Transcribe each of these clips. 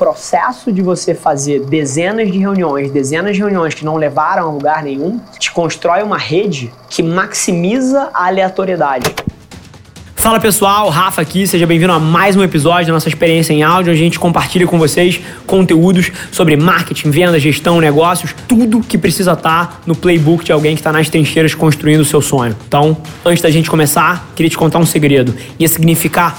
processo de você fazer dezenas de reuniões, dezenas de reuniões que não levaram a lugar nenhum, te constrói uma rede que maximiza a aleatoriedade. Fala pessoal, Rafa aqui, seja bem-vindo a mais um episódio da nossa experiência em áudio, onde a gente compartilha com vocês conteúdos sobre marketing, venda, gestão, negócios, tudo que precisa estar no playbook de alguém que está nas trincheiras construindo o seu sonho. Então, antes da gente começar, queria te contar um segredo. Ia significar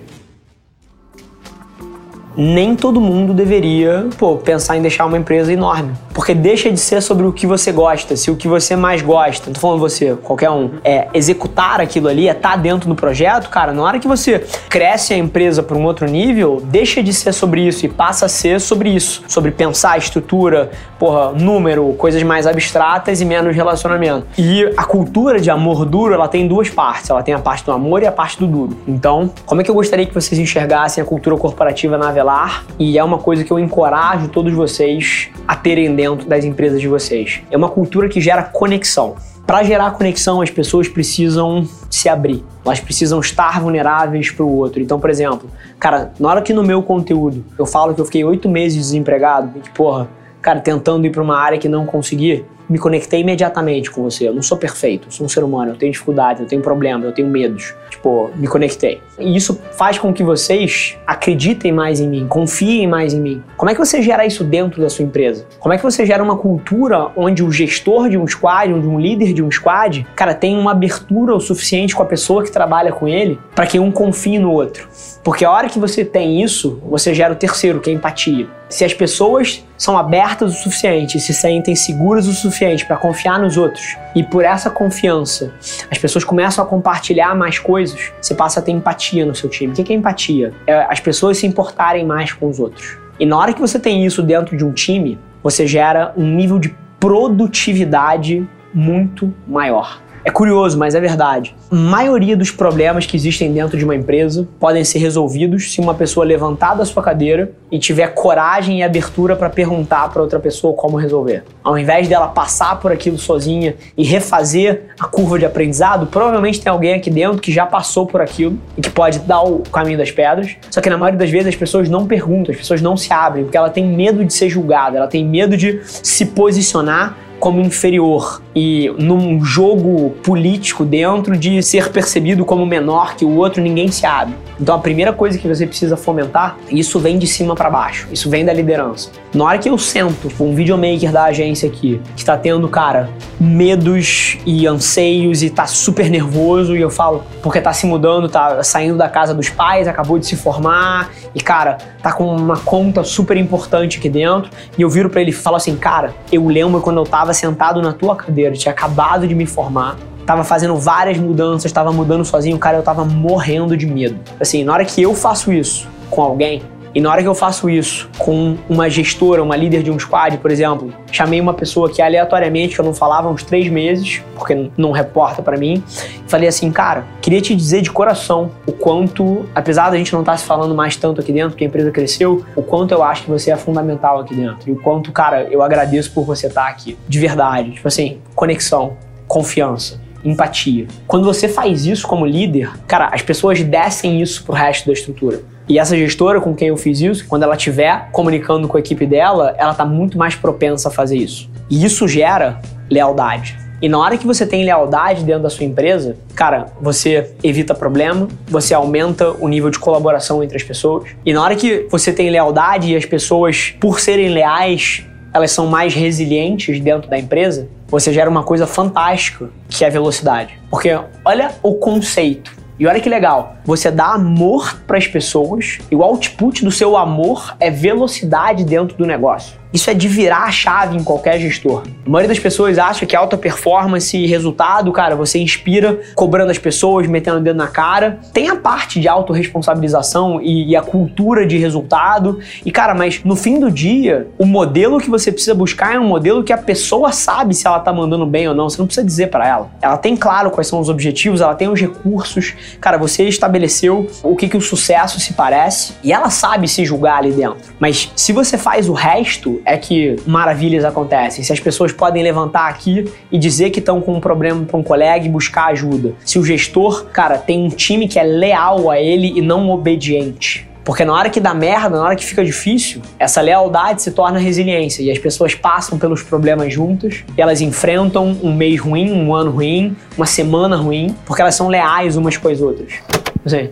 nem todo mundo deveria pô, pensar em deixar uma empresa enorme. Porque deixa de ser sobre o que você gosta, se o que você mais gosta, tô falando você, qualquer um, é executar aquilo ali, é estar tá dentro do projeto, cara, na hora que você cresce a empresa para um outro nível, deixa de ser sobre isso e passa a ser sobre isso. Sobre pensar estrutura, porra, número, coisas mais abstratas e menos relacionamento. E a cultura de amor duro, ela tem duas partes. Ela tem a parte do amor e a parte do duro. Então, como é que eu gostaria que vocês enxergassem a cultura corporativa na Avelar? E é uma coisa que eu encorajo todos vocês a terem dentro das empresas de vocês. É uma cultura que gera conexão. Para gerar conexão, as pessoas precisam se abrir. Elas precisam estar vulneráveis para o outro. Então, por exemplo, cara, na hora que no meu conteúdo eu falo que eu fiquei oito meses desempregado e que, porra, cara, tentando ir para uma área que não consegui, me conectei imediatamente com você. Eu não sou perfeito, eu sou um ser humano, eu tenho dificuldades, eu tenho problemas, eu tenho medos. Tipo, me conectei. E isso faz com que vocês acreditem mais em mim, confiem mais em mim. Como é que você gera isso dentro da sua empresa? Como é que você gera uma cultura onde o gestor de um squad, onde um líder de um squad, cara, tem uma abertura o suficiente com a pessoa que trabalha com ele para que um confie no outro? Porque a hora que você tem isso, você gera o terceiro, que é empatia. Se as pessoas são abertas o suficiente, se sentem seguras o suficiente para confiar nos outros, e por essa confiança as pessoas começam a compartilhar mais coisas, você passa a ter empatia no seu time. O que é empatia? É as pessoas se importarem mais com os outros. E na hora que você tem isso dentro de um time, você gera um nível de produtividade muito maior. É curioso, mas é verdade. A maioria dos problemas que existem dentro de uma empresa podem ser resolvidos se uma pessoa levantar da sua cadeira e tiver coragem e abertura para perguntar para outra pessoa como resolver. Ao invés dela passar por aquilo sozinha e refazer a curva de aprendizado, provavelmente tem alguém aqui dentro que já passou por aquilo e que pode dar o caminho das pedras. Só que na maioria das vezes as pessoas não perguntam, as pessoas não se abrem, porque ela tem medo de ser julgada, ela tem medo de se posicionar como inferior e num jogo político dentro de ser percebido como menor que o outro, ninguém se abre. Então a primeira coisa que você precisa fomentar, isso vem de cima para baixo, isso vem da liderança. Na hora que eu sento com um videomaker da agência aqui, que está tendo, cara, medos e anseios e tá super nervoso e eu falo, porque tá se mudando, tá saindo da casa dos pais, acabou de se formar e, cara, tá com uma conta super importante aqui dentro e eu viro para ele e falo assim, cara, eu lembro quando eu tava sentado na tua cadeira, tinha acabado de me formar, tava fazendo várias mudanças, tava mudando sozinho, cara, eu tava morrendo de medo. Assim, na hora que eu faço isso com alguém, e na hora que eu faço isso com uma gestora, uma líder de um squad, por exemplo, chamei uma pessoa que aleatoriamente eu não falava há uns três meses, porque não reporta para mim, e falei assim, cara, queria te dizer de coração o quanto, apesar da gente não estar tá se falando mais tanto aqui dentro, que a empresa cresceu, o quanto eu acho que você é fundamental aqui dentro. E o quanto, cara, eu agradeço por você estar tá aqui. De verdade. Tipo assim, conexão, confiança empatia. Quando você faz isso como líder, cara, as pessoas descem isso pro resto da estrutura. E essa gestora com quem eu fiz isso, quando ela estiver comunicando com a equipe dela, ela está muito mais propensa a fazer isso. E isso gera lealdade. E na hora que você tem lealdade dentro da sua empresa, cara, você evita problema, você aumenta o nível de colaboração entre as pessoas. E na hora que você tem lealdade e as pessoas, por serem leais, elas são mais resilientes dentro da empresa, você gera uma coisa fantástica, que é a velocidade. Porque olha o conceito. E olha que legal, você dá amor para as pessoas e o output do seu amor é velocidade dentro do negócio. Isso é de virar a chave em qualquer gestor. A maioria das pessoas acha que alta performance e resultado, cara, você inspira cobrando as pessoas, metendo o dedo na cara. Tem a parte de autorresponsabilização e, e a cultura de resultado. E, cara, mas no fim do dia, o modelo que você precisa buscar é um modelo que a pessoa sabe se ela tá mandando bem ou não. Você não precisa dizer para ela. Ela tem claro quais são os objetivos, ela tem os recursos. Cara, você está estabeleceu o que, que o sucesso se parece e ela sabe se julgar ali dentro. Mas se você faz o resto, é que maravilhas acontecem. Se as pessoas podem levantar aqui e dizer que estão com um problema para um colega e buscar ajuda. Se o gestor, cara, tem um time que é leal a ele e não obediente. Porque na hora que dá merda, na hora que fica difícil, essa lealdade se torna resiliência e as pessoas passam pelos problemas juntas e elas enfrentam um mês ruim, um ano ruim, uma semana ruim, porque elas são leais umas com as outras.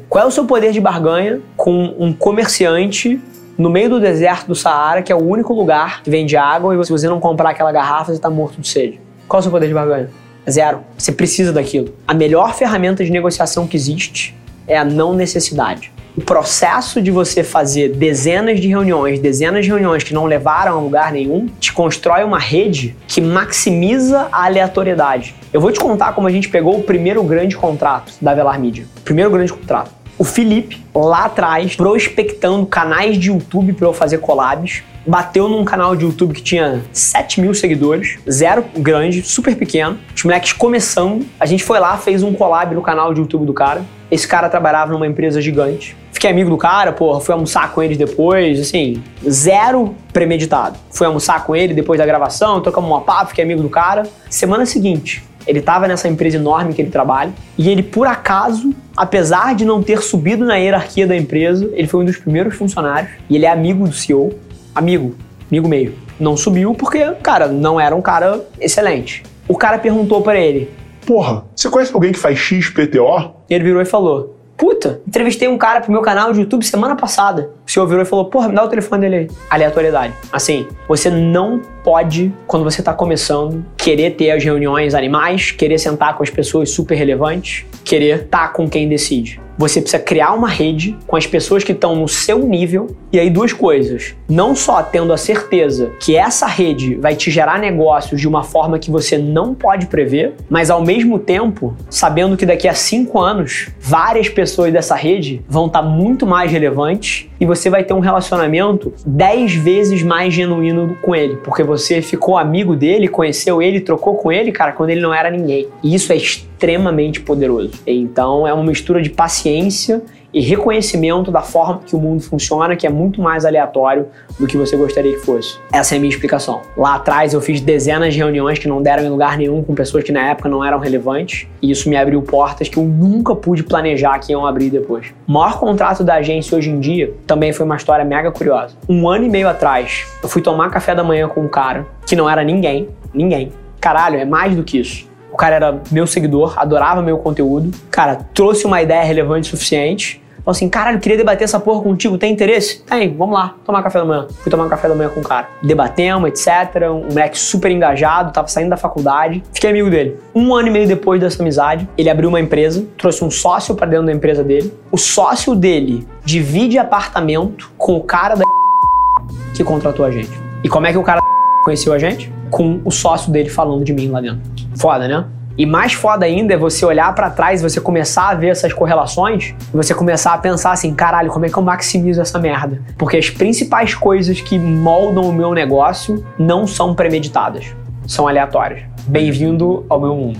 Qual é o seu poder de barganha com um comerciante no meio do deserto do Saara, que é o único lugar que vende água e se você não comprar aquela garrafa, você está morto de sede? Qual é o seu poder de barganha? Zero. Você precisa daquilo. A melhor ferramenta de negociação que existe é a não necessidade o processo de você fazer dezenas de reuniões, dezenas de reuniões que não levaram a lugar nenhum, te constrói uma rede que maximiza a aleatoriedade. Eu vou te contar como a gente pegou o primeiro grande contrato da Velar Media. Primeiro grande contrato. O Felipe, lá atrás, prospectando canais de YouTube para eu fazer collabs, bateu num canal de YouTube que tinha 7 mil seguidores, zero grande, super pequeno, os moleques começando. A gente foi lá, fez um collab no canal de YouTube do cara. Esse cara trabalhava numa empresa gigante. Fiquei amigo do cara, porra, fui almoçar com eles depois, assim, zero premeditado. Fui almoçar com ele depois da gravação, trocamos uma papo, fiquei amigo do cara. Semana seguinte, ele estava nessa empresa enorme que ele trabalha e ele, por acaso, apesar de não ter subido na hierarquia da empresa, ele foi um dos primeiros funcionários e ele é amigo do CEO. Amigo, amigo meio. Não subiu porque, cara, não era um cara excelente. O cara perguntou para ele: Porra, você conhece alguém que faz XPTO? Ele virou e falou: Puta, entrevistei um cara pro meu canal de YouTube semana passada. O senhor virou e falou: Porra, me dá o telefone dele aí. Aleatoriedade. Assim, você não pode, quando você tá começando, querer ter as reuniões animais, querer sentar com as pessoas super relevantes, querer estar tá com quem decide. Você precisa criar uma rede com as pessoas que estão no seu nível. E aí, duas coisas. Não só tendo a certeza que essa rede vai te gerar negócios de uma forma que você não pode prever, mas ao mesmo tempo, sabendo que daqui a cinco anos, várias pessoas dessa rede vão estar tá muito mais relevantes e você vai ter um relacionamento dez vezes mais genuíno com ele, porque você ficou amigo dele, conheceu ele, trocou com ele, cara, quando ele não era ninguém. E isso é extremamente poderoso. Então é uma mistura de paciência e reconhecimento da forma que o mundo funciona, que é muito mais aleatório do que você gostaria que fosse. Essa é a minha explicação. Lá atrás eu fiz dezenas de reuniões que não deram em lugar nenhum com pessoas que na época não eram relevantes, e isso me abriu portas que eu nunca pude planejar que iam abrir depois. O maior contrato da agência hoje em dia também foi uma história mega curiosa. Um ano e meio atrás, eu fui tomar café da manhã com um cara que não era ninguém, ninguém. Caralho, é mais do que isso o cara era meu seguidor, adorava meu conteúdo. Cara, trouxe uma ideia relevante o suficiente. Falou assim, caralho, queria debater essa porra contigo, tem interesse? Tem, vamos lá, tomar café da manhã. Fui tomar um café da manhã com o cara. Debatemos, etc. Um moleque super engajado, tava saindo da faculdade. Fiquei amigo dele. Um ano e meio depois dessa amizade, ele abriu uma empresa, trouxe um sócio para dentro da empresa dele. O sócio dele divide apartamento com o cara da que contratou a gente. E como é que o cara conheceu a gente? Com o sócio dele falando de mim lá dentro. Foda, né? E mais foda ainda é você olhar para trás, você começar a ver essas correlações, você começar a pensar assim, caralho, como é que eu maximizo essa merda? Porque as principais coisas que moldam o meu negócio não são premeditadas, são aleatórias. Bem-vindo ao meu mundo.